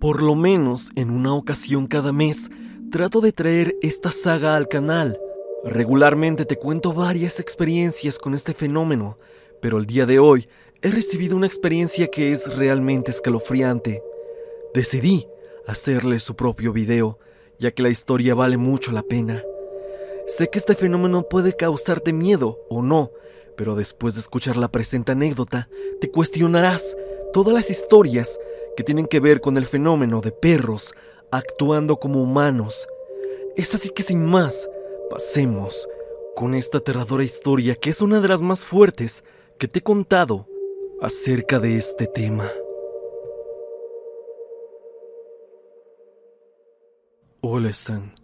Por lo menos en una ocasión cada mes trato de traer esta saga al canal. Regularmente te cuento varias experiencias con este fenómeno, pero el día de hoy he recibido una experiencia que es realmente escalofriante. Decidí hacerle su propio video, ya que la historia vale mucho la pena. Sé que este fenómeno puede causarte miedo o no, pero después de escuchar la presente anécdota, te cuestionarás todas las historias que tienen que ver con el fenómeno de perros actuando como humanos. Es así que sin más, pasemos con esta aterradora historia que es una de las más fuertes que te he contado acerca de este tema. Hola, Stan.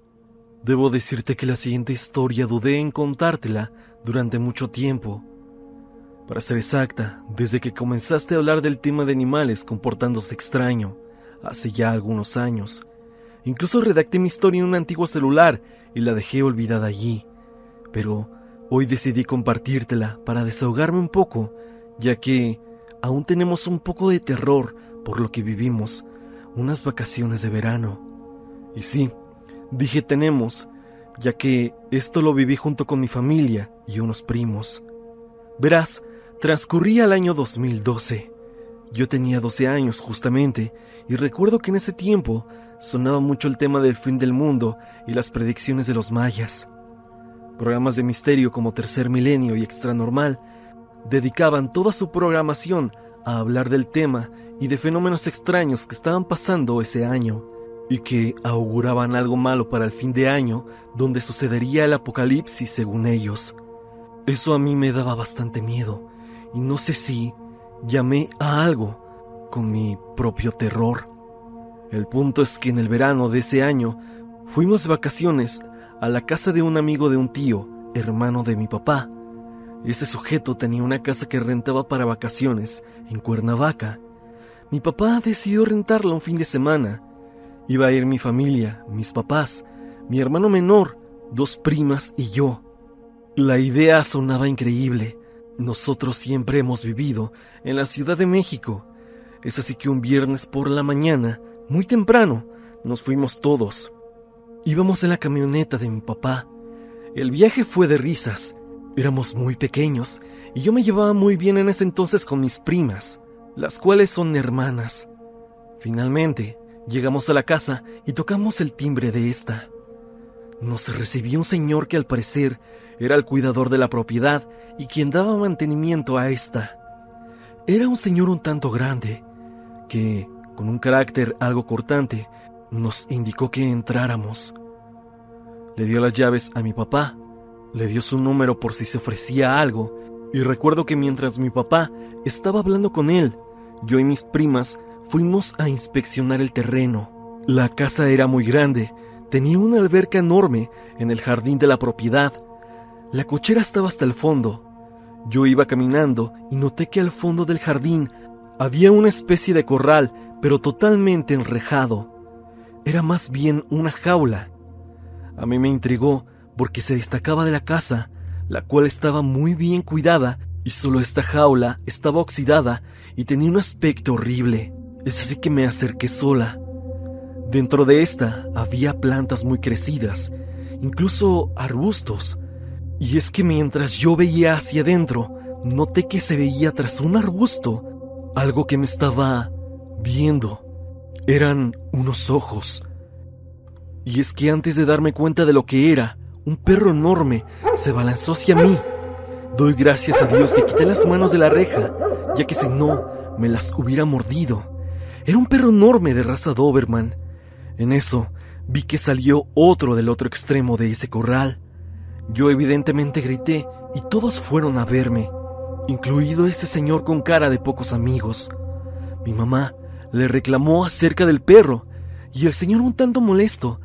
Debo decirte que la siguiente historia dudé en contártela durante mucho tiempo. Para ser exacta, desde que comenzaste a hablar del tema de animales comportándose extraño, hace ya algunos años. Incluso redacté mi historia en un antiguo celular y la dejé olvidada allí. Pero hoy decidí compartírtela para desahogarme un poco, ya que aún tenemos un poco de terror por lo que vivimos, unas vacaciones de verano. Y sí, dije tenemos, ya que esto lo viví junto con mi familia y unos primos. Verás, transcurría el año 2012. Yo tenía 12 años justamente, y recuerdo que en ese tiempo sonaba mucho el tema del fin del mundo y las predicciones de los mayas. Programas de misterio como Tercer Milenio y Extra Normal dedicaban toda su programación a hablar del tema y de fenómenos extraños que estaban pasando ese año y que auguraban algo malo para el fin de año donde sucedería el apocalipsis según ellos. Eso a mí me daba bastante miedo y no sé si llamé a algo con mi propio terror. El punto es que en el verano de ese año fuimos de vacaciones a la casa de un amigo de un tío, hermano de mi papá. Ese sujeto tenía una casa que rentaba para vacaciones en Cuernavaca. Mi papá decidió rentarla un fin de semana Iba a ir mi familia, mis papás, mi hermano menor, dos primas y yo. La idea sonaba increíble. Nosotros siempre hemos vivido en la Ciudad de México. Es así que un viernes por la mañana, muy temprano, nos fuimos todos. Íbamos en la camioneta de mi papá. El viaje fue de risas. Éramos muy pequeños y yo me llevaba muy bien en ese entonces con mis primas, las cuales son hermanas. Finalmente, Llegamos a la casa y tocamos el timbre de esta. Nos recibió un señor que al parecer era el cuidador de la propiedad y quien daba mantenimiento a esta. Era un señor un tanto grande, que, con un carácter algo cortante, nos indicó que entráramos. Le dio las llaves a mi papá, le dio su número por si se ofrecía algo, y recuerdo que mientras mi papá estaba hablando con él, yo y mis primas fuimos a inspeccionar el terreno. La casa era muy grande, tenía una alberca enorme en el jardín de la propiedad. La cochera estaba hasta el fondo. Yo iba caminando y noté que al fondo del jardín había una especie de corral, pero totalmente enrejado. Era más bien una jaula. A mí me intrigó porque se destacaba de la casa, la cual estaba muy bien cuidada, y solo esta jaula estaba oxidada y tenía un aspecto horrible. Es así que me acerqué sola. Dentro de esta había plantas muy crecidas, incluso arbustos. Y es que mientras yo veía hacia adentro, noté que se veía tras un arbusto algo que me estaba viendo. Eran unos ojos. Y es que antes de darme cuenta de lo que era, un perro enorme se balanzó hacia mí. Doy gracias a Dios que quité las manos de la reja, ya que si no, me las hubiera mordido. Era un perro enorme de raza Doberman. En eso, vi que salió otro del otro extremo de ese corral. Yo evidentemente grité y todos fueron a verme, incluido ese señor con cara de pocos amigos. Mi mamá le reclamó acerca del perro y el señor un tanto molesto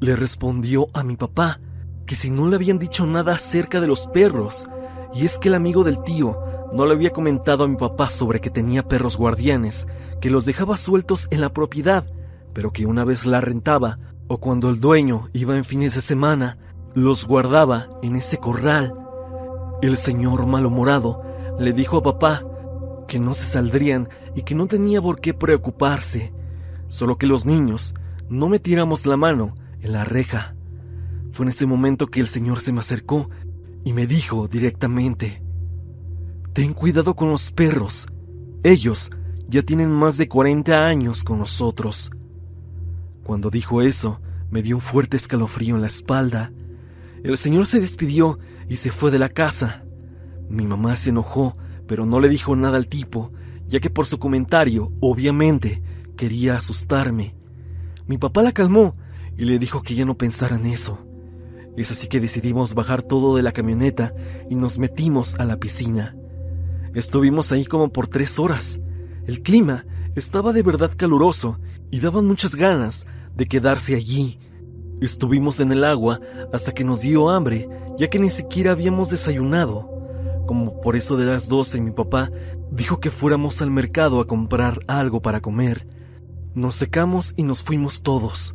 le respondió a mi papá que si no le habían dicho nada acerca de los perros, y es que el amigo del tío no le había comentado a mi papá sobre que tenía perros guardianes que los dejaba sueltos en la propiedad, pero que una vez la rentaba o cuando el dueño iba en fines de semana, los guardaba en ese corral. El señor malhumorado le dijo a papá que no se saldrían y que no tenía por qué preocuparse, solo que los niños no metiéramos la mano en la reja. Fue en ese momento que el Señor se me acercó y me dijo directamente, Ten cuidado con los perros, ellos ya tienen más de 40 años con nosotros. Cuando dijo eso, me dio un fuerte escalofrío en la espalda. El Señor se despidió y se fue de la casa. Mi mamá se enojó, pero no le dijo nada al tipo, ya que por su comentario, obviamente, quería asustarme. Mi papá la calmó y le dijo que ya no pensara en eso. Es así que decidimos bajar todo de la camioneta y nos metimos a la piscina. Estuvimos ahí como por tres horas. El clima estaba de verdad caluroso y daban muchas ganas de quedarse allí. Estuvimos en el agua hasta que nos dio hambre, ya que ni siquiera habíamos desayunado. Como por eso de las doce mi papá dijo que fuéramos al mercado a comprar algo para comer. Nos secamos y nos fuimos todos.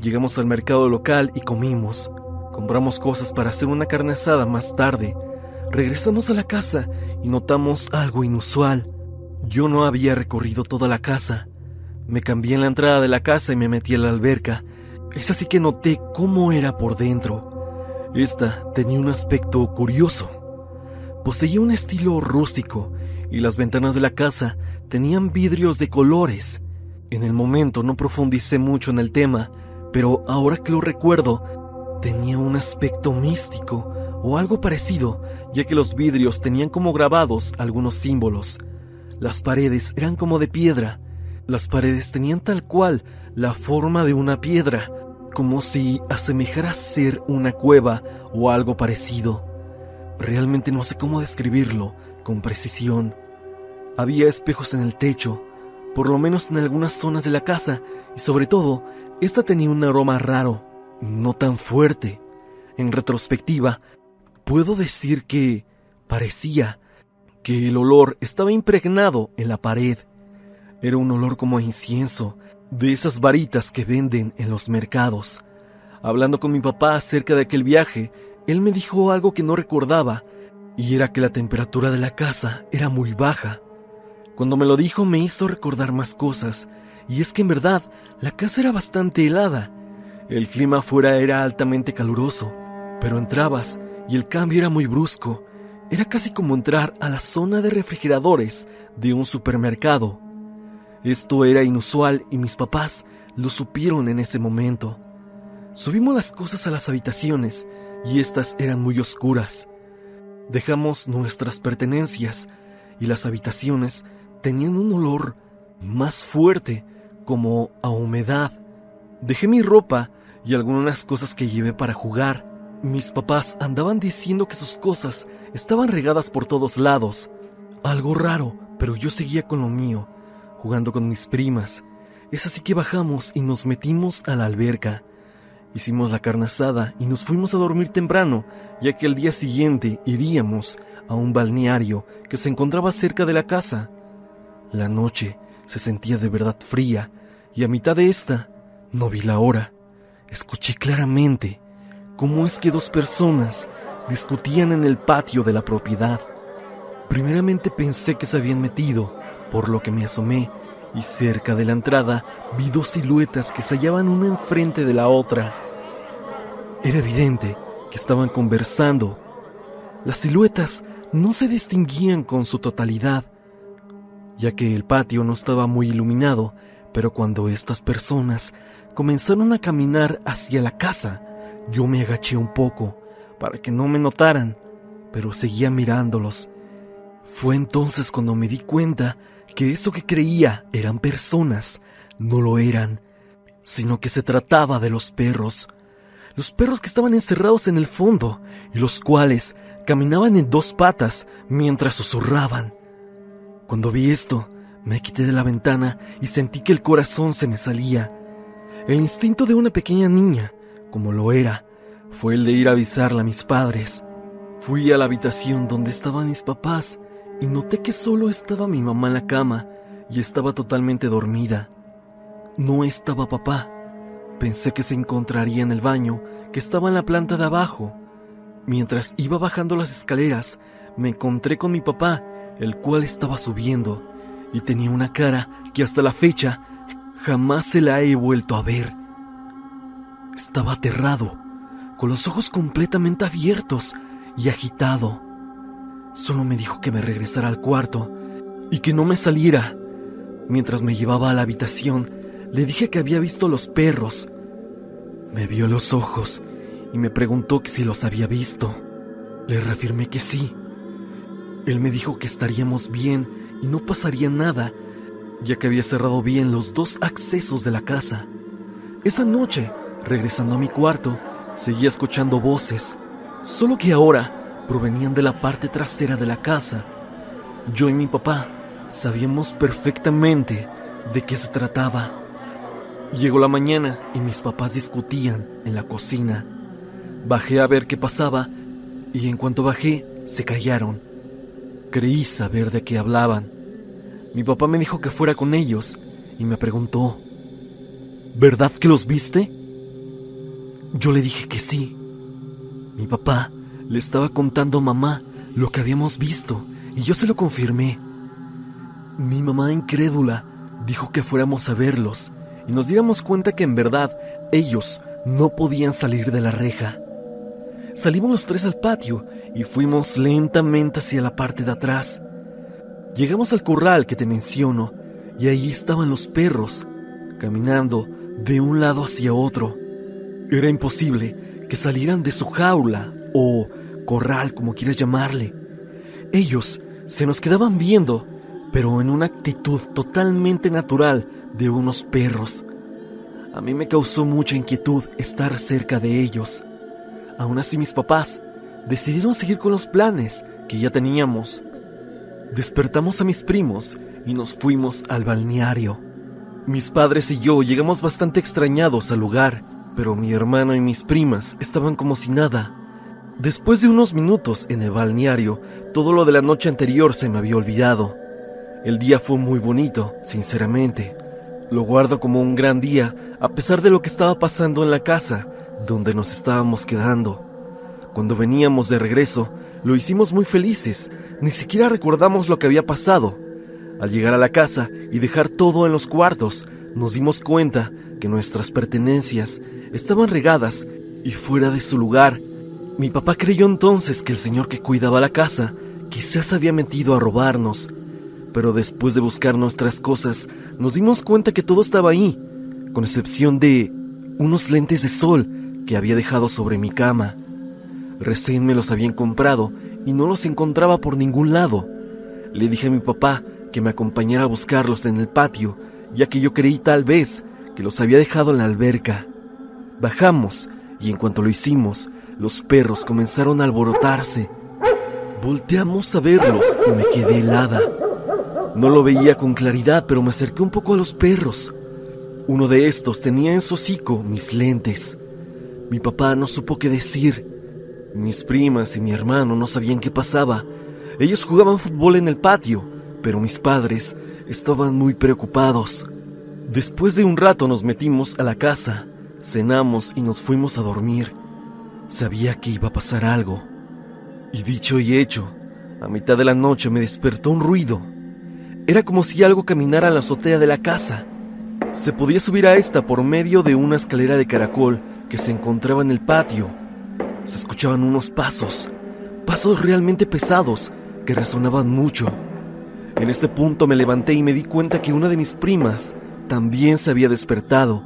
Llegamos al mercado local y comimos. Compramos cosas para hacer una carne asada más tarde. Regresamos a la casa y notamos algo inusual. Yo no había recorrido toda la casa. Me cambié en la entrada de la casa y me metí a la alberca. Es así que noté cómo era por dentro. Esta tenía un aspecto curioso. Poseía un estilo rústico y las ventanas de la casa tenían vidrios de colores. En el momento no profundicé mucho en el tema, pero ahora que lo recuerdo, tenía un aspecto místico o algo parecido, ya que los vidrios tenían como grabados algunos símbolos. Las paredes eran como de piedra. Las paredes tenían tal cual la forma de una piedra, como si asemejara ser una cueva o algo parecido. Realmente no sé cómo describirlo con precisión. Había espejos en el techo, por lo menos en algunas zonas de la casa, y sobre todo, esta tenía un aroma raro no tan fuerte. En retrospectiva, puedo decir que parecía que el olor estaba impregnado en la pared. Era un olor como incienso, de esas varitas que venden en los mercados. Hablando con mi papá acerca de aquel viaje, él me dijo algo que no recordaba, y era que la temperatura de la casa era muy baja. Cuando me lo dijo me hizo recordar más cosas, y es que en verdad la casa era bastante helada, el clima afuera era altamente caluroso, pero entrabas y el cambio era muy brusco. Era casi como entrar a la zona de refrigeradores de un supermercado. Esto era inusual y mis papás lo supieron en ese momento. Subimos las cosas a las habitaciones y estas eran muy oscuras. Dejamos nuestras pertenencias y las habitaciones tenían un olor más fuerte como a humedad Dejé mi ropa y algunas cosas que llevé para jugar. Mis papás andaban diciendo que sus cosas estaban regadas por todos lados. Algo raro, pero yo seguía con lo mío, jugando con mis primas. Es así que bajamos y nos metimos a la alberca. Hicimos la carne asada y nos fuimos a dormir temprano, ya que al día siguiente iríamos a un balneario que se encontraba cerca de la casa. La noche se sentía de verdad fría y a mitad de esta no vi la hora. Escuché claramente cómo es que dos personas discutían en el patio de la propiedad. Primeramente pensé que se habían metido, por lo que me asomé y cerca de la entrada vi dos siluetas que se hallaban una enfrente de la otra. Era evidente que estaban conversando. Las siluetas no se distinguían con su totalidad, ya que el patio no estaba muy iluminado, pero cuando estas personas comenzaron a caminar hacia la casa. Yo me agaché un poco para que no me notaran, pero seguía mirándolos. Fue entonces cuando me di cuenta que eso que creía eran personas no lo eran, sino que se trataba de los perros. Los perros que estaban encerrados en el fondo y los cuales caminaban en dos patas mientras susurraban. Cuando vi esto, me quité de la ventana y sentí que el corazón se me salía. El instinto de una pequeña niña, como lo era, fue el de ir a avisarle a mis padres. Fui a la habitación donde estaban mis papás y noté que solo estaba mi mamá en la cama y estaba totalmente dormida. No estaba papá. Pensé que se encontraría en el baño, que estaba en la planta de abajo. Mientras iba bajando las escaleras, me encontré con mi papá, el cual estaba subiendo, y tenía una cara que hasta la fecha Jamás se la he vuelto a ver. Estaba aterrado, con los ojos completamente abiertos y agitado. Solo me dijo que me regresara al cuarto y que no me saliera. Mientras me llevaba a la habitación, le dije que había visto los perros. Me vio los ojos y me preguntó que si los había visto. Le reafirmé que sí. Él me dijo que estaríamos bien y no pasaría nada, ya que había cerrado bien los dos accesos de la casa. Esa noche, regresando a mi cuarto, seguía escuchando voces, solo que ahora provenían de la parte trasera de la casa. Yo y mi papá sabíamos perfectamente de qué se trataba. Llegó la mañana y mis papás discutían en la cocina. Bajé a ver qué pasaba y en cuanto bajé se callaron. Creí saber de qué hablaban. Mi papá me dijo que fuera con ellos y me preguntó, ¿verdad que los viste? Yo le dije que sí. Mi papá le estaba contando a mamá lo que habíamos visto y yo se lo confirmé. Mi mamá incrédula dijo que fuéramos a verlos y nos diéramos cuenta que en verdad ellos no podían salir de la reja. Salimos los tres al patio y fuimos lentamente hacia la parte de atrás. Llegamos al corral que te menciono y ahí estaban los perros, caminando de un lado hacia otro. Era imposible que salieran de su jaula o corral, como quieras llamarle. Ellos se nos quedaban viendo, pero en una actitud totalmente natural de unos perros. A mí me causó mucha inquietud estar cerca de ellos. Aún así mis papás decidieron seguir con los planes que ya teníamos. Despertamos a mis primos y nos fuimos al balneario. Mis padres y yo llegamos bastante extrañados al lugar, pero mi hermano y mis primas estaban como si nada. Después de unos minutos en el balneario, todo lo de la noche anterior se me había olvidado. El día fue muy bonito, sinceramente. Lo guardo como un gran día, a pesar de lo que estaba pasando en la casa, donde nos estábamos quedando. Cuando veníamos de regreso, lo hicimos muy felices, ni siquiera recordamos lo que había pasado. Al llegar a la casa y dejar todo en los cuartos, nos dimos cuenta que nuestras pertenencias estaban regadas y fuera de su lugar. Mi papá creyó entonces que el señor que cuidaba la casa quizás había metido a robarnos, pero después de buscar nuestras cosas, nos dimos cuenta que todo estaba ahí, con excepción de unos lentes de sol que había dejado sobre mi cama. Recién me los habían comprado y no los encontraba por ningún lado. Le dije a mi papá que me acompañara a buscarlos en el patio, ya que yo creí tal vez que los había dejado en la alberca. Bajamos y en cuanto lo hicimos, los perros comenzaron a alborotarse. Volteamos a verlos y me quedé helada. No lo veía con claridad, pero me acerqué un poco a los perros. Uno de estos tenía en su hocico mis lentes. Mi papá no supo qué decir. Mis primas y mi hermano no sabían qué pasaba. Ellos jugaban fútbol en el patio, pero mis padres estaban muy preocupados. Después de un rato nos metimos a la casa, cenamos y nos fuimos a dormir. Sabía que iba a pasar algo. Y dicho y hecho, a mitad de la noche me despertó un ruido. Era como si algo caminara a la azotea de la casa. Se podía subir a esta por medio de una escalera de caracol que se encontraba en el patio. Se escuchaban unos pasos, pasos realmente pesados que resonaban mucho. En este punto me levanté y me di cuenta que una de mis primas también se había despertado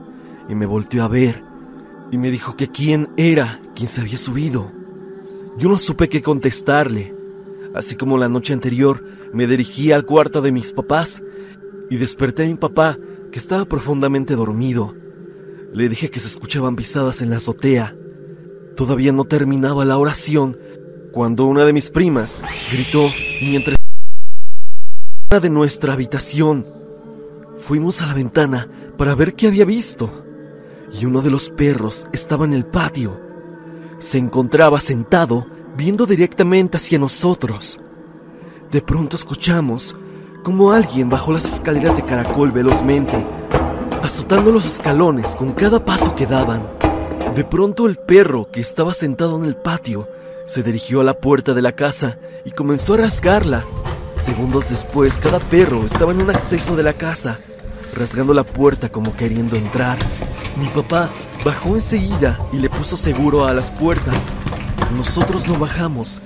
y me volteó a ver y me dijo que quién era quien se había subido. Yo no supe qué contestarle, así como la noche anterior me dirigí al cuarto de mis papás y desperté a mi papá que estaba profundamente dormido. Le dije que se escuchaban pisadas en la azotea. Todavía no terminaba la oración cuando una de mis primas gritó mientras de nuestra habitación. Fuimos a la ventana para ver qué había visto y uno de los perros estaba en el patio. Se encontraba sentado viendo directamente hacia nosotros. De pronto escuchamos como alguien bajó las escaleras de caracol velozmente azotando los escalones con cada paso que daban. De pronto el perro que estaba sentado en el patio se dirigió a la puerta de la casa y comenzó a rasgarla. Segundos después, cada perro estaba en un acceso de la casa, rasgando la puerta como queriendo entrar. Mi papá bajó enseguida y le puso seguro a las puertas. Nosotros no bajamos,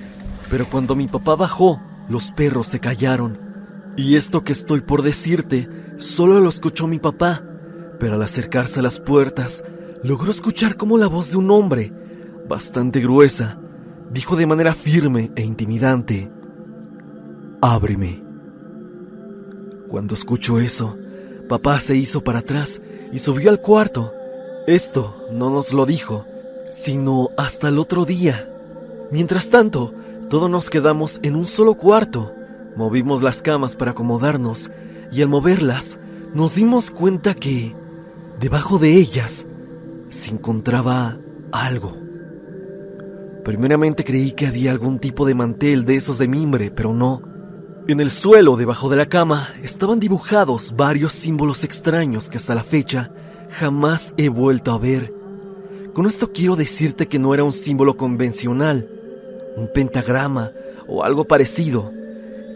pero cuando mi papá bajó, los perros se callaron. Y esto que estoy por decirte, solo lo escuchó mi papá, pero al acercarse a las puertas, logró escuchar como la voz de un hombre, bastante gruesa, dijo de manera firme e intimidante, Ábreme. Cuando escuchó eso, papá se hizo para atrás y subió al cuarto. Esto no nos lo dijo, sino hasta el otro día. Mientras tanto, todos nos quedamos en un solo cuarto. Movimos las camas para acomodarnos y al moverlas nos dimos cuenta que debajo de ellas se encontraba algo. Primeramente creí que había algún tipo de mantel de esos de mimbre, pero no. En el suelo debajo de la cama estaban dibujados varios símbolos extraños que hasta la fecha jamás he vuelto a ver. Con esto quiero decirte que no era un símbolo convencional, un pentagrama o algo parecido.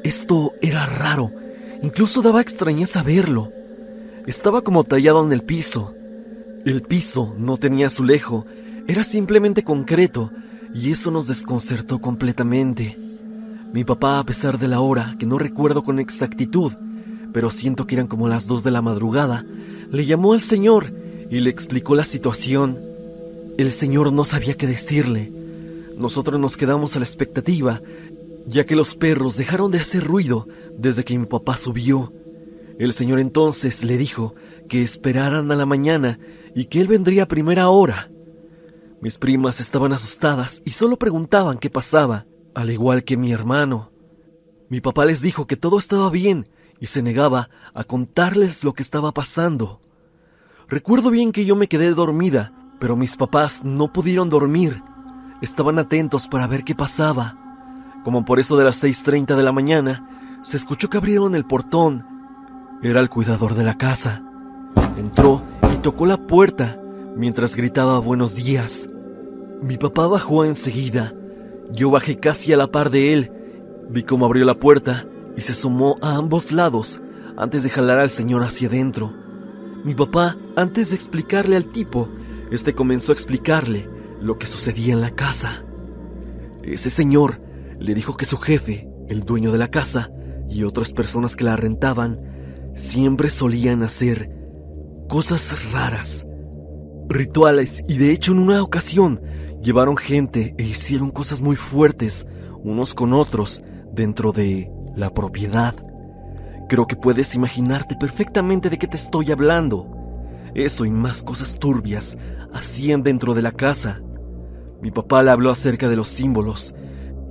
Esto era raro, incluso daba extrañeza verlo. Estaba como tallado en el piso. El piso no tenía azulejo, era simplemente concreto, y eso nos desconcertó completamente. Mi papá, a pesar de la hora, que no recuerdo con exactitud, pero siento que eran como las dos de la madrugada, le llamó al señor y le explicó la situación. El señor no sabía qué decirle. Nosotros nos quedamos a la expectativa, ya que los perros dejaron de hacer ruido desde que mi papá subió. El señor entonces le dijo que esperaran a la mañana y que él vendría a primera hora. Mis primas estaban asustadas y solo preguntaban qué pasaba al igual que mi hermano. Mi papá les dijo que todo estaba bien y se negaba a contarles lo que estaba pasando. Recuerdo bien que yo me quedé dormida, pero mis papás no pudieron dormir. Estaban atentos para ver qué pasaba. Como por eso de las 6.30 de la mañana, se escuchó que abrieron el portón. Era el cuidador de la casa. Entró y tocó la puerta mientras gritaba buenos días. Mi papá bajó enseguida yo bajé casi a la par de él, vi cómo abrió la puerta y se sumó a ambos lados antes de jalar al señor hacia adentro. Mi papá, antes de explicarle al tipo, este comenzó a explicarle lo que sucedía en la casa. Ese señor le dijo que su jefe, el dueño de la casa, y otras personas que la rentaban, siempre solían hacer cosas raras, rituales, y de hecho en una ocasión Llevaron gente e hicieron cosas muy fuertes unos con otros dentro de la propiedad. Creo que puedes imaginarte perfectamente de qué te estoy hablando. Eso y más cosas turbias hacían dentro de la casa. Mi papá le habló acerca de los símbolos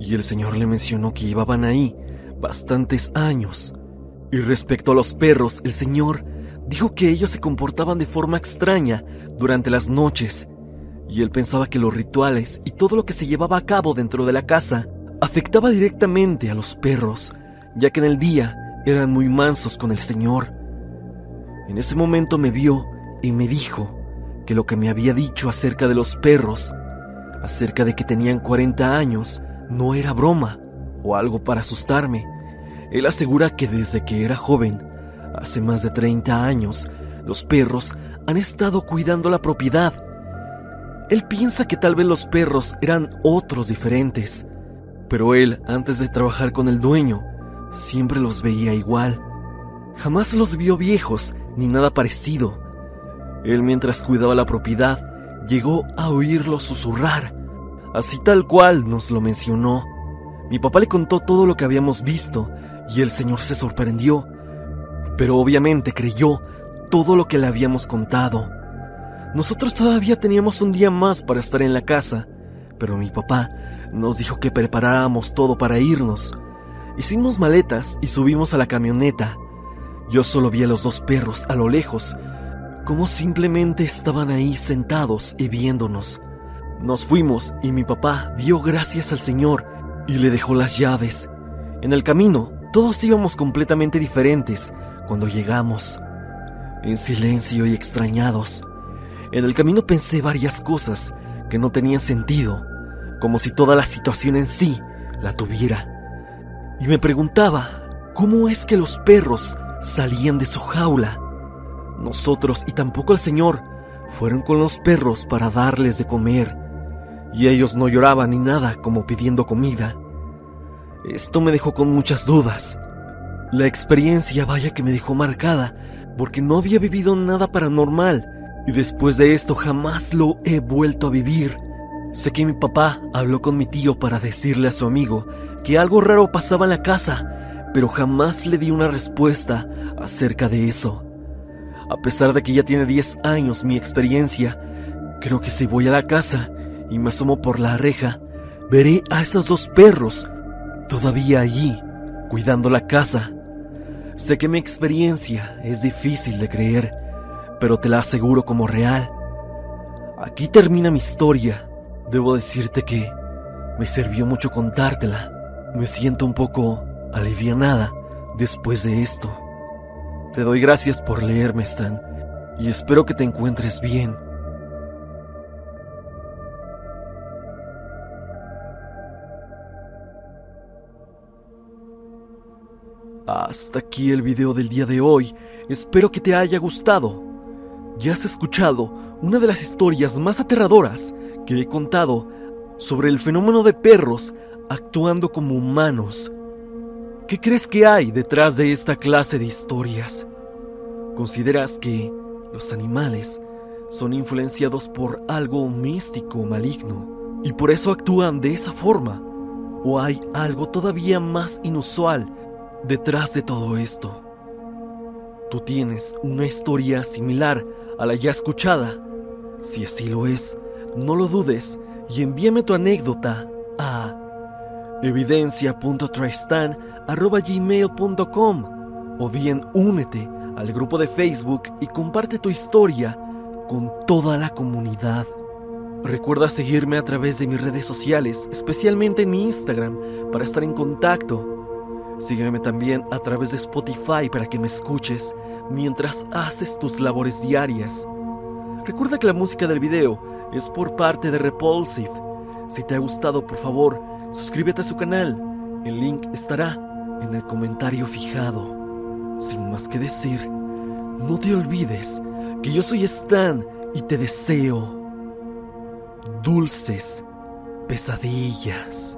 y el señor le mencionó que llevaban ahí bastantes años. Y respecto a los perros, el señor dijo que ellos se comportaban de forma extraña durante las noches y él pensaba que los rituales y todo lo que se llevaba a cabo dentro de la casa afectaba directamente a los perros, ya que en el día eran muy mansos con el Señor. En ese momento me vio y me dijo que lo que me había dicho acerca de los perros, acerca de que tenían 40 años, no era broma o algo para asustarme. Él asegura que desde que era joven, hace más de 30 años, los perros han estado cuidando la propiedad él piensa que tal vez los perros eran otros diferentes, pero él, antes de trabajar con el dueño, siempre los veía igual. Jamás los vio viejos ni nada parecido. Él mientras cuidaba la propiedad, llegó a oírlos susurrar, así tal cual nos lo mencionó. Mi papá le contó todo lo que habíamos visto y el señor se sorprendió, pero obviamente creyó todo lo que le habíamos contado. Nosotros todavía teníamos un día más para estar en la casa, pero mi papá nos dijo que preparáramos todo para irnos. Hicimos maletas y subimos a la camioneta. Yo solo vi a los dos perros a lo lejos, como simplemente estaban ahí sentados y viéndonos. Nos fuimos y mi papá dio gracias al Señor y le dejó las llaves. En el camino, todos íbamos completamente diferentes cuando llegamos, en silencio y extrañados. En el camino pensé varias cosas que no tenían sentido, como si toda la situación en sí la tuviera. Y me preguntaba, ¿cómo es que los perros salían de su jaula? nosotros y tampoco el Señor fueron con los perros para darles de comer, y ellos no lloraban ni nada como pidiendo comida. Esto me dejó con muchas dudas. La experiencia vaya que me dejó marcada, porque no había vivido nada paranormal, y después de esto jamás lo he vuelto a vivir. Sé que mi papá habló con mi tío para decirle a su amigo que algo raro pasaba en la casa, pero jamás le di una respuesta acerca de eso. A pesar de que ya tiene 10 años mi experiencia, creo que si voy a la casa y me asomo por la reja, veré a esos dos perros todavía allí, cuidando la casa. Sé que mi experiencia es difícil de creer, pero te la aseguro como real. Aquí termina mi historia. Debo decirte que me sirvió mucho contártela. Me siento un poco alivianada después de esto. Te doy gracias por leerme, Stan, y espero que te encuentres bien. Hasta aquí el video del día de hoy. Espero que te haya gustado. Ya has escuchado una de las historias más aterradoras que he contado sobre el fenómeno de perros actuando como humanos. ¿Qué crees que hay detrás de esta clase de historias? ¿Consideras que los animales son influenciados por algo místico o maligno y por eso actúan de esa forma? ¿O hay algo todavía más inusual detrás de todo esto? ¿Tú tienes una historia similar a la ya escuchada? Si así lo es, no lo dudes y envíame tu anécdota a evidencia.tristan.gmail.com o bien únete al grupo de Facebook y comparte tu historia con toda la comunidad. Recuerda seguirme a través de mis redes sociales, especialmente en mi Instagram, para estar en contacto. Sígueme también a través de Spotify para que me escuches mientras haces tus labores diarias. Recuerda que la música del video es por parte de Repulsive. Si te ha gustado, por favor, suscríbete a su canal. El link estará en el comentario fijado. Sin más que decir, no te olvides que yo soy Stan y te deseo dulces pesadillas.